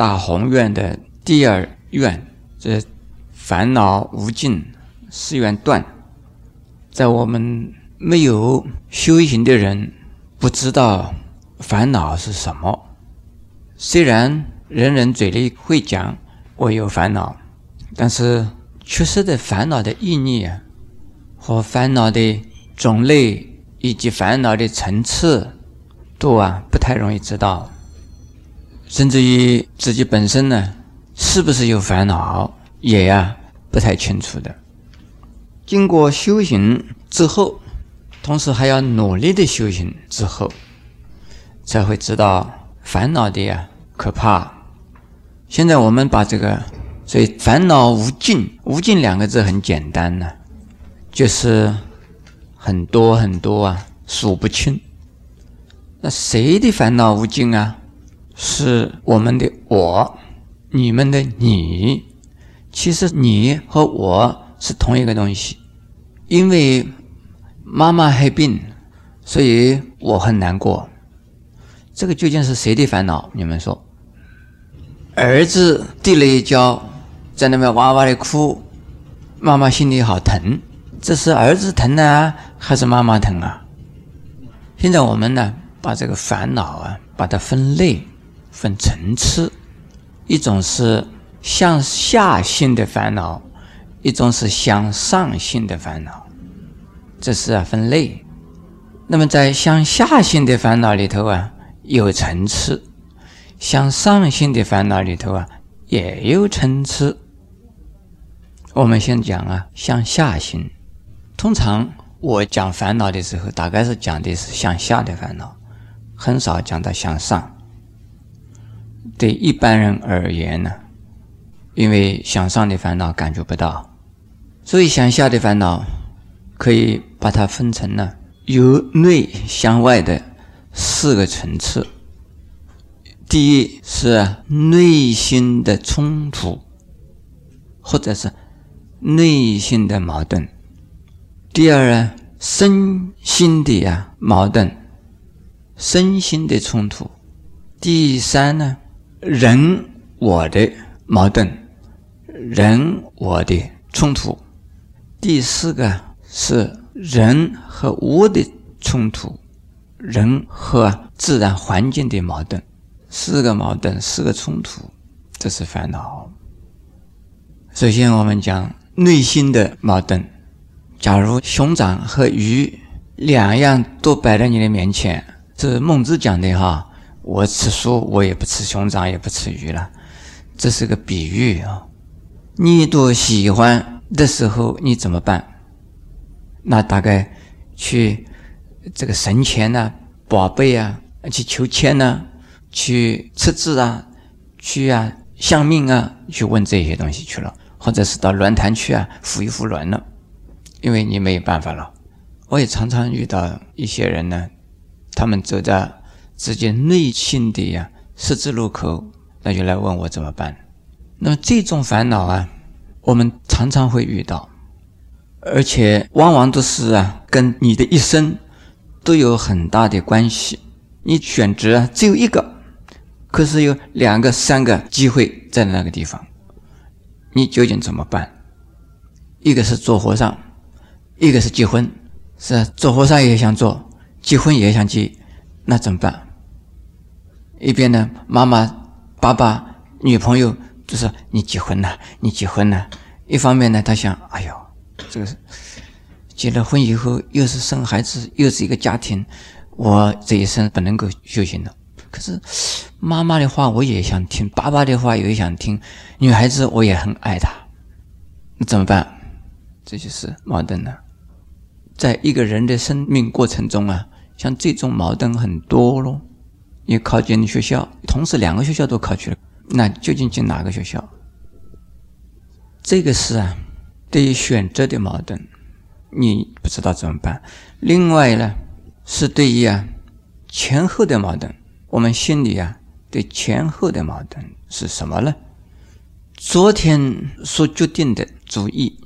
大宏愿的第二愿，这烦恼无尽，是愿断。在我们没有修行的人不知道烦恼是什么。虽然人人嘴里会讲我有烦恼，但是确实的烦恼的意义啊，和烦恼的种类以及烦恼的层次，都啊不太容易知道。甚至于自己本身呢，是不是有烦恼，也呀不太清楚的。经过修行之后，同时还要努力的修行之后，才会知道烦恼的呀可怕。现在我们把这个，所以烦恼无尽，无尽两个字很简单呢，就是很多很多啊，数不清。那谁的烦恼无尽啊？是我们的我，你们的你，其实你和我是同一个东西。因为妈妈害病，所以我很难过。这个究竟是谁的烦恼？你们说，儿子跌了一跤，在那边哇哇的哭，妈妈心里好疼。这是儿子疼呢，还是妈妈疼啊？现在我们呢，把这个烦恼啊，把它分类。分层次，一种是向下性的烦恼，一种是向上性的烦恼，这是啊分类。那么在向下性的烦恼里头啊有层次，向上性的烦恼里头啊也有层次。我们先讲啊向下性。通常我讲烦恼的时候，大概是讲的是向下的烦恼，很少讲到向上。对一般人而言呢，因为向上的烦恼感觉不到，所以向下的烦恼可以把它分成了由内向外的四个层次。第一是内心的冲突，或者是内心的矛盾；第二呢，身心的呀矛盾，身心的冲突；第三呢。人我的矛盾，人我的冲突。第四个是人和物的冲突，人和自然环境的矛盾。四个矛盾，四个冲突，这是烦恼。首先，我们讲内心的矛盾。假如熊掌和鱼两样都摆在你的面前，这是孟子讲的哈。我吃素，我也不吃熊掌，也不吃鱼了。这是个比喻啊。你都喜欢的时候，你怎么办？那大概去这个神前呐、宝贝啊，去求签呐，去测字啊，去啊相命啊，去问这些东西去了，或者是到轮坛去啊，扶一扶轮了，因为你没有办法了。我也常常遇到一些人呢，他们走在。自己内心的呀十字路口，那就来问我怎么办。那么这种烦恼啊，我们常常会遇到，而且往往都是啊，跟你的一生都有很大的关系。你选择只有一个，可是有两个、三个机会在那个地方，你究竟怎么办？一个是做和尚，一个是结婚，是做和尚也想做，结婚也想结，那怎么办？一边呢，妈妈、爸爸、女朋友就说：“你结婚了，你结婚了。”一方面呢，他想：“哎呦，这个结了婚以后，又是生孩子，又是一个家庭，我这一生不能够修行了。可是妈妈的话我也想听，爸爸的话也想听，女孩子我也很爱她，那怎么办？这就是矛盾了。在一个人的生命过程中啊，像这种矛盾很多咯。你考进学校，同时两个学校都考去了，那究竟进哪个学校？这个是啊，对于选择的矛盾，你不知道怎么办。另外呢，是对于啊前后的矛盾，我们心里啊对前后的矛盾是什么呢？昨天所决定的主意，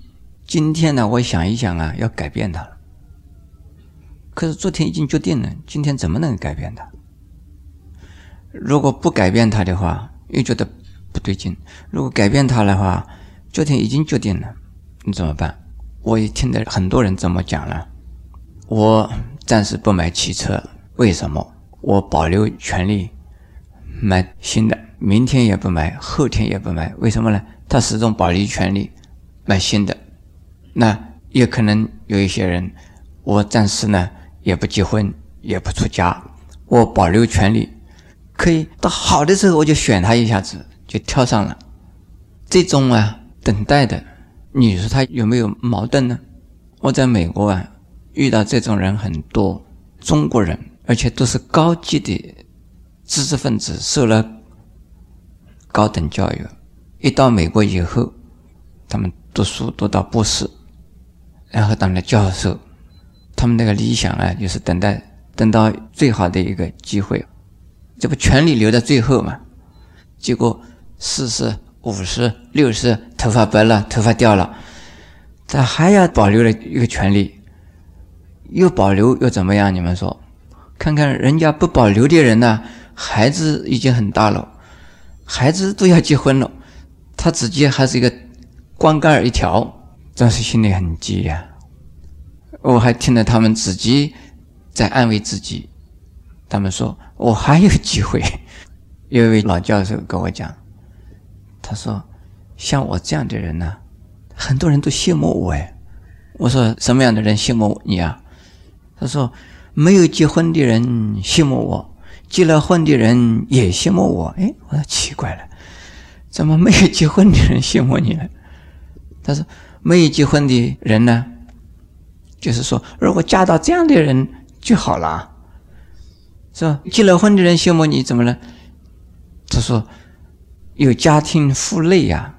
今天呢，我想一想啊，要改变它了。可是昨天已经决定了，今天怎么能改变它？如果不改变它的话，又觉得不对劲。如果改变它的话，昨天已经决定了，你怎么办？我也听到很多人这么讲了。我暂时不买汽车，为什么？我保留权利买新的，明天也不买，后天也不买，为什么呢？他始终保留权利买新的。那也可能有一些人，我暂时呢也不结婚，也不出家，我保留权利，可以到好的时候我就选他一下子就跳上了。这种啊。等待的，你说他有没有矛盾呢？我在美国啊，遇到这种人很多，中国人，而且都是高级的知识分子，受了高等教育，一到美国以后，他们读书读到博士，然后当了教授，他们那个理想啊，就是等待等到最好的一个机会，这不权力留在最后嘛？结果四十。五十、六十，头发白了，头发掉了，他还要保留了一个权利，又保留又怎么样？你们说，看看人家不保留的人呢？孩子已经很大了，孩子都要结婚了，他自己还是一个光杆儿一条，真是心里很急呀。我还听到他们自己在安慰自己，他们说我还有机会。有一位老教授跟我讲。他说：“像我这样的人呢，很多人都羡慕我哎。”我说：“什么样的人羡慕你啊？”他说：“没有结婚的人羡慕我，结了婚的人也羡慕我。”哎，我说奇怪了，怎么没有结婚的人羡慕你呢？他说：“没有结婚的人呢，就是说，如果嫁到这样的人就好了，是吧？结了婚的人羡慕你怎么了？”他说。有家庭负累呀，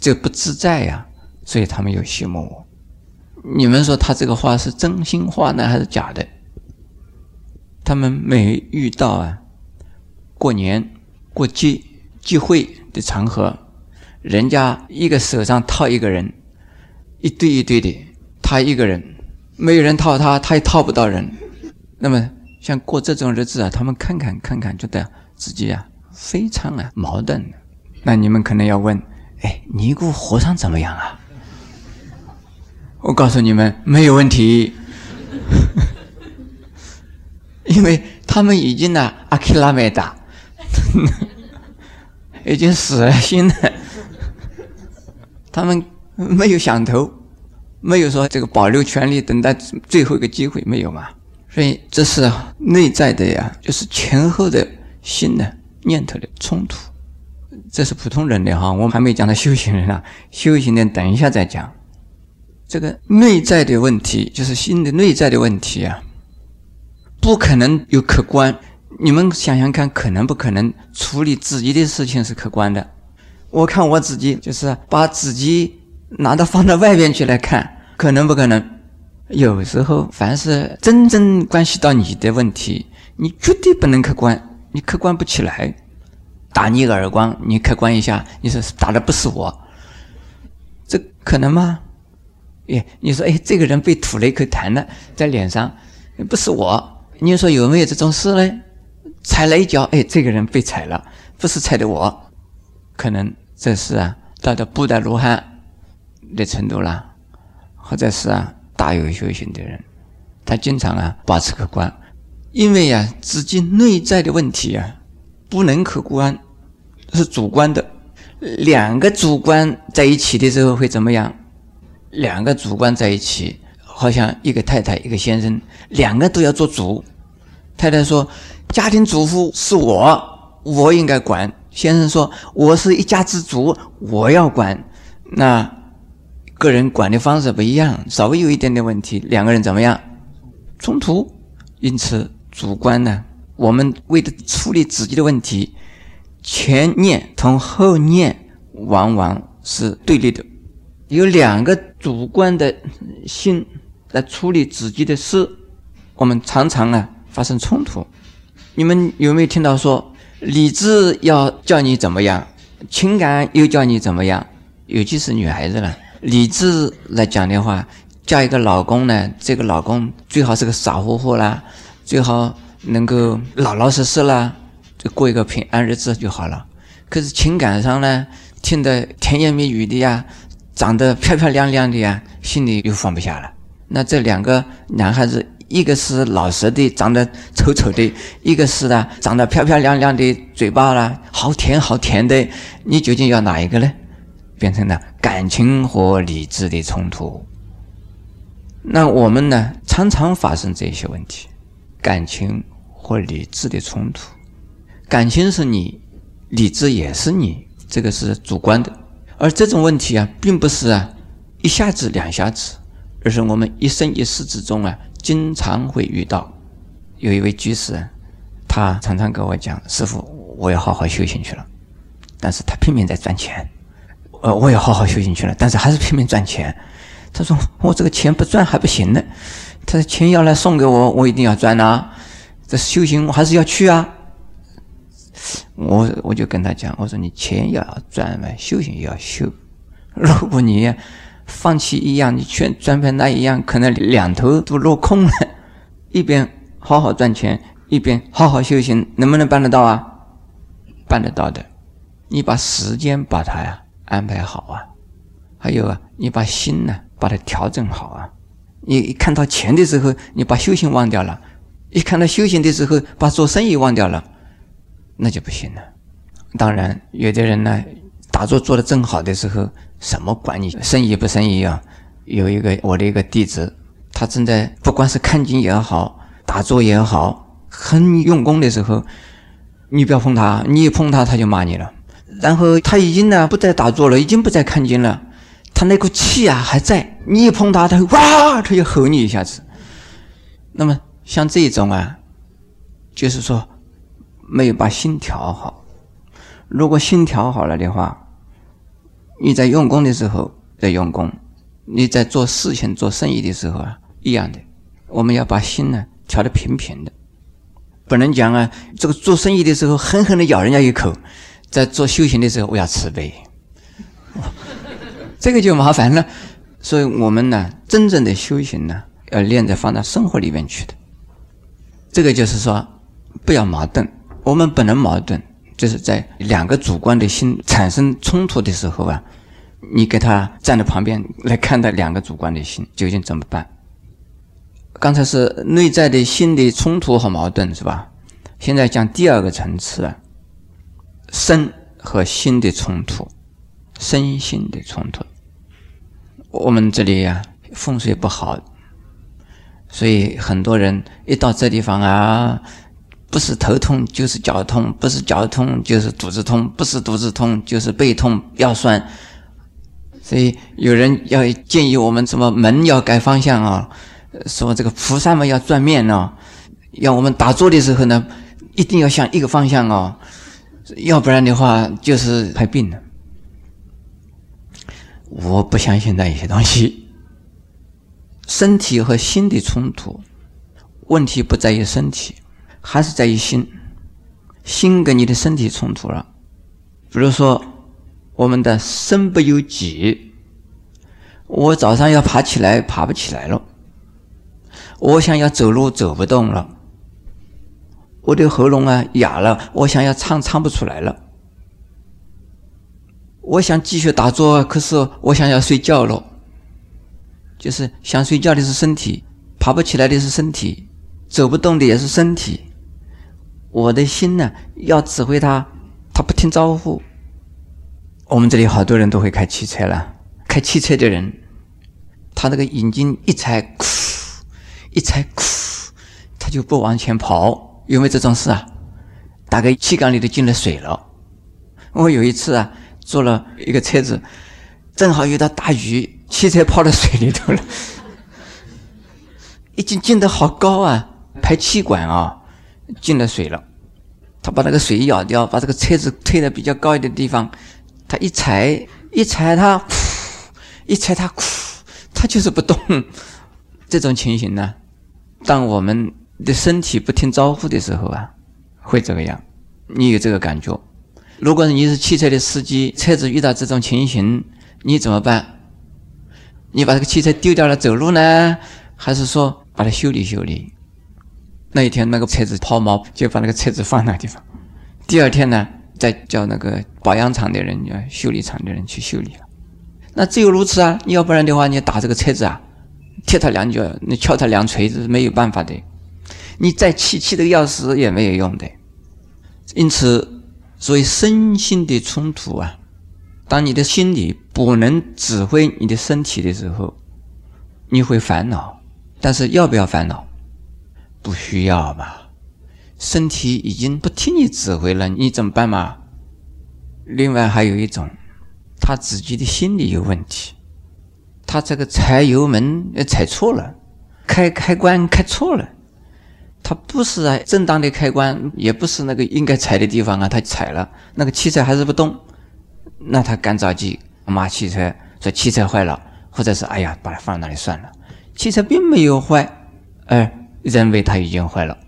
就不自在呀，所以他们又羡慕我。你们说他这个话是真心话呢，还是假的？他们每遇到啊，过年过节聚会的场合，人家一个手上套一个人，一堆一堆的，他一个人，没有人套他，他也套不到人。那么像过这种日子啊，他们看看看看，觉得自己啊非常啊矛盾。那你们可能要问：哎，尼姑和尚怎么样啊？我告诉你们，没有问题，因为他们已经呢阿克拉梅达，已经死了心了，他们没有想头，没有说这个保留权利，等待最后一个机会，没有嘛？所以这是内在的呀，就是前后的心的念头的冲突。这是普通人的哈，我们还没讲到修行人啊。修行人等一下再讲。这个内在的问题，就是心的内在的问题啊，不可能有客观。你们想想看，可能不可能处理自己的事情是客观的？我看我自己，就是把自己拿到放到外边去来看，可能不可能？有时候，凡是真正关系到你的问题，你绝对不能客观，你客观不起来。打你个耳光，你客观一下，你说打的不是我，这可能吗？哎，你说哎，这个人被吐了一口痰了在脸上，不是我，你说有没有这种事呢？踩了一脚，哎，这个人被踩了，不是踩的我，可能这是啊，到了不达罗汉的程度了，或者是啊，大有修行的人，他经常啊保持客观，因为呀，自己内在的问题啊，不能客观。是主观的，两个主观在一起的时候会怎么样？两个主观在一起，好像一个太太一个先生，两个都要做主。太太说：“家庭主妇是我，我应该管。”先生说：“我是一家之主，我要管。”那个人管的方式不一样，稍微有一点点问题，两个人怎么样？冲突。因此，主观呢，我们为了处理自己的问题。前念同后念往往是对立的，有两个主观的心来处理自己的事，我们常常啊发生冲突。你们有没有听到说，理智要叫你怎么样，情感又叫你怎么样？尤其是女孩子了，理智来讲的话，嫁一个老公呢，这个老公最好是个傻乎乎啦，最好能够老老实实啦。就过一个平安日子就好了。可是情感上呢，听得甜言蜜语的呀，长得漂漂亮亮的呀，心里又放不下了。那这两个男孩子，一个是老实的，长得丑丑的；一个是呢，长得漂漂亮亮的，嘴巴啦好甜好甜的。你究竟要哪一个呢？变成了感情和理智的冲突。那我们呢，常常发生这些问题：感情和理智的冲突。感情是你，理智也是你，这个是主观的。而这种问题啊，并不是啊一下子两下子。而是我们一生一世之中啊，经常会遇到。有一位居士，他常常跟我讲：“师傅，我要好好修行去了。”但是他拼命在赚钱。呃，我也好好修行去了，但是还是拼命赚钱。他说：“我这个钱不赚还不行呢。”他说：“钱要来送给我，我一定要赚呐。这修行我还是要去啊。”我我就跟他讲：“我说你钱要赚嘛，修行也要修。如果你……”放弃一样，你全专盘那一样，可能两头都落空了。一边好好赚钱，一边好好修行，能不能办得到啊？办得到的。你把时间把它呀安排好啊，还有啊，你把心呢把它调整好啊。你一看到钱的时候，你把修行忘掉了；一看到修行的时候，把做生意忘掉了，那就不行了。当然，有的人呢，打坐做的正好的时候。什么管你生意不生意啊？有一个我的一个弟子，他正在不管是看经也好，打坐也好，很用功的时候，你不要碰他，你一碰他他就骂你了。然后他已经呢不再打坐了，已经不再看经了，他那股气啊还在，你一碰他，他哇，他就吼你一下子。那么像这种啊，就是说没有把心调好。如果心调好了的话。你在用功的时候在用功，你在做事情、做生意的时候啊，一样的。我们要把心呢调得平平的，不能讲啊，这个做生意的时候狠狠的咬人家一口，在做修行的时候我要慈悲，这个就麻烦了。所以我们呢，真正的修行呢，要练在放到生活里面去的。这个就是说，不要矛盾，我们不能矛盾。就是在两个主观的心产生冲突的时候啊，你给他站在旁边来看待两个主观的心究竟怎么办？刚才是内在的心的冲突和矛盾是吧？现在讲第二个层次啊，身和心的冲突，身心的冲突。我们这里呀风水不好，所以很多人一到这地方啊。不是头痛就是脚痛，不是脚痛就是肚子痛，不是肚子痛就是背痛腰酸。所以有人要建议我们什么门要改方向啊，说这个菩萨们要转面呢，要我们打坐的时候呢，一定要向一个方向哦，要不然的话就是害病了。我不相信那一些东西，身体和心的冲突，问题不在于身体。还是在于心，心跟你的身体冲突了。比如说，我们的身不由己，我早上要爬起来，爬不起来了；我想要走路，走不动了；我的喉咙啊哑了，我想要唱，唱不出来了；我想继续打坐，可是我想要睡觉了。就是想睡觉的是身体，爬不起来的是身体，走不动的也是身体。我的心呢，要指挥他，他不听招呼。我们这里好多人都会开汽车了，开汽车的人，他那个眼睛一踩，哭，一踩，哭，他就不往前跑。有没有这种事啊？大概气缸里都进了水了。我有一次啊，坐了一个车子，正好遇到大雨，汽车泡到水里头了，已经进得好高啊，排气管啊。进了水了，他把那个水舀掉，把这个车子推到比较高一点地方，他一踩一踩它，一踩它，他 就是不动。这种情形呢，当我们你的身体不听招呼的时候啊，会这个样。你有这个感觉？如果你是汽车的司机，车子遇到这种情形，你怎么办？你把这个汽车丢掉了走路呢，还是说把它修理修理？那一天，那个车子抛锚，就把那个车子放那地方。第二天呢，再叫那个保养厂的人、修理厂的人去修理了。那只有如此啊！要不然的话，你打这个车子啊，踢他两脚，你敲他两锤子，没有办法的。你再气气的要死也没有用的。因此，所以身心的冲突啊，当你的心理不能指挥你的身体的时候，你会烦恼。但是要不要烦恼？不需要吧？身体已经不听你指挥了，你怎么办嘛？另外还有一种。他自己的心理有问题，他这个踩油门踩错了，开开关开错了，他不是啊正当的开关，也不是那个应该踩的地方啊，他踩了，那个汽车还是不动，那他干着急骂汽车，说汽车坏了，或者是哎呀把它放那里算了，汽车并没有坏，而认为它已经坏了。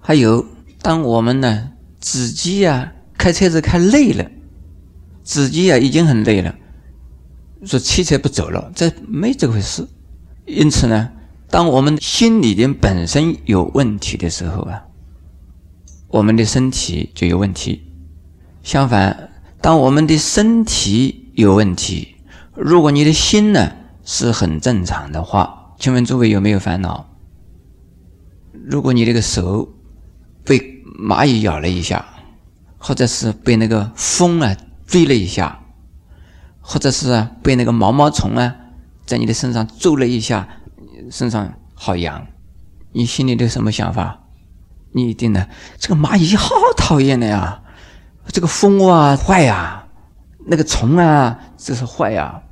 还有，当我们呢自己呀开车子开累了。自己呀已经很累了，说汽车不走了，这没这回事。因此呢，当我们心里的本身有问题的时候啊，我们的身体就有问题。相反，当我们的身体有问题，如果你的心呢是很正常的话，请问诸位有没有烦恼？如果你这个手被蚂蚁咬了一下，或者是被那个风啊。追了一下，或者是被那个毛毛虫啊在你的身上揍了一下，身上好痒，你心里的什么想法？你一定呢，这个蚂蚁好讨厌的呀，这个蜂窝啊坏呀，那个虫啊这是坏呀，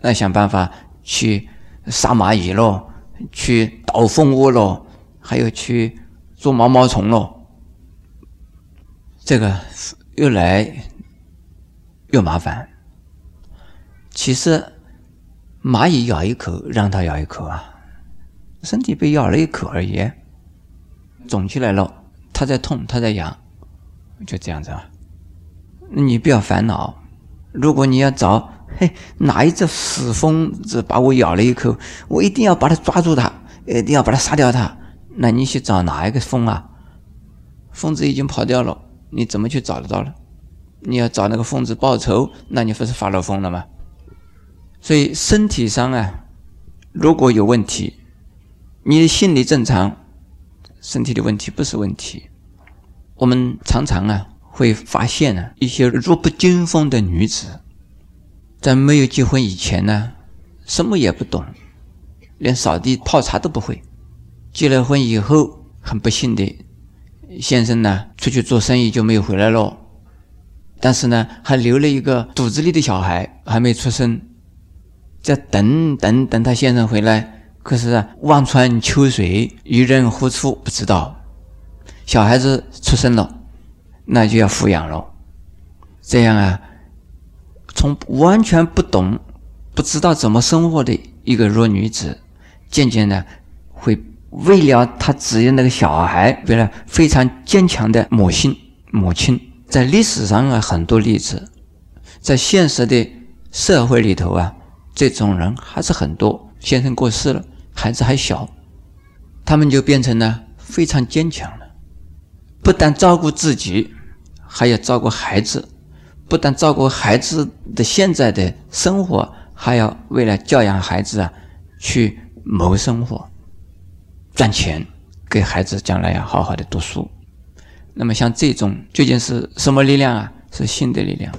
那想办法去杀蚂蚁喽，去倒蜂窝喽，还有去捉毛毛虫喽，这个又来。又麻烦。其实，蚂蚁咬一口，让它咬一口啊，身体被咬了一口而已，肿起来了，它在痛，它在痒，就这样子啊。你不要烦恼。如果你要找，嘿，哪一只死疯子把我咬了一口，我一定要把它抓住它，一定要把它杀掉它。那你去找哪一个疯啊？疯子已经跑掉了，你怎么去找得到了？你要找那个疯子报仇，那你不是发了疯了吗？所以身体上啊，如果有问题，你的心理正常，身体的问题不是问题。我们常常啊会发现呢，一些弱不禁风的女子，在没有结婚以前呢，什么也不懂，连扫地泡茶都不会。结了婚以后，很不幸的，先生呢出去做生意就没有回来喽。但是呢，还留了一个肚子里的小孩还没出生，在等等等他先生回来。可是啊，望穿秋水，渔人何处不知道？小孩子出生了，那就要抚养了。这样啊，从完全不懂、不知道怎么生活的一个弱女子，渐渐的会为了她只有那个小孩，变得非常坚强的母亲，母亲。在历史上啊，很多例子，在现实的社会里头啊，这种人还是很多。先生过世了，孩子还小，他们就变成了非常坚强了。不但照顾自己，还要照顾孩子；不但照顾孩子的现在的生活，还要为了教养孩子啊，去谋生活、赚钱，给孩子将来要好好的读书。那么像这种究竟是什么力量啊？是心的力量。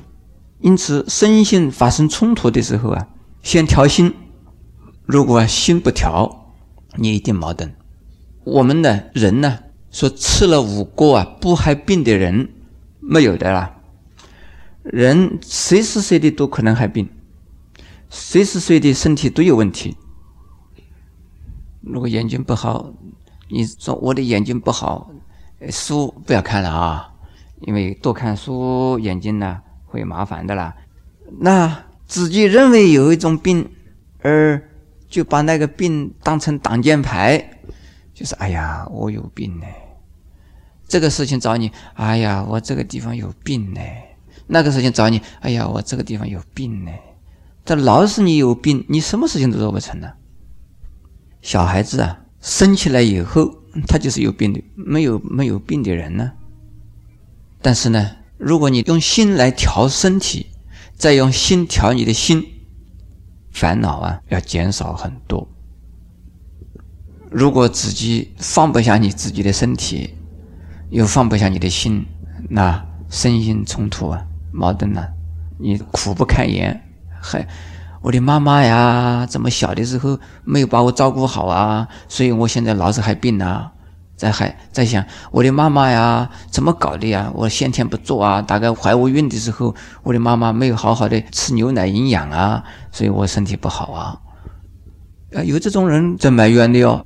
因此，身心发生冲突的时候啊，先调心。如果心不调，你一定矛盾。我们的人呢，说吃了五果啊不害病的人没有的啦。人随时随地都可能害病，随时随地身体都有问题。如果眼睛不好，你说我的眼睛不好。书不要看了啊，因为多看书眼睛呢会麻烦的啦。那自己认为有一种病，而就把那个病当成挡箭牌，就是哎呀，我有病呢。这个事情找你，哎呀，我这个地方有病呢。那个事情找你，哎呀，我这个地方有病呢。这老是你有病，你什么事情都做不成呢。小孩子啊，生起来以后。他就是有病的，没有没有病的人呢。但是呢，如果你用心来调身体，再用心调你的心，烦恼啊要减少很多。如果自己放不下你自己的身体，又放不下你的心，那身心冲突啊，矛盾啊，你苦不堪言。还我的妈妈呀，这么小的时候没有把我照顾好啊，所以我现在老是还病啊。在还在想我的妈妈呀，怎么搞的呀？我先天不做啊，大概怀我孕的时候，我的妈妈没有好好的吃牛奶营养啊，所以我身体不好啊。啊，有这种人在埋怨的哟。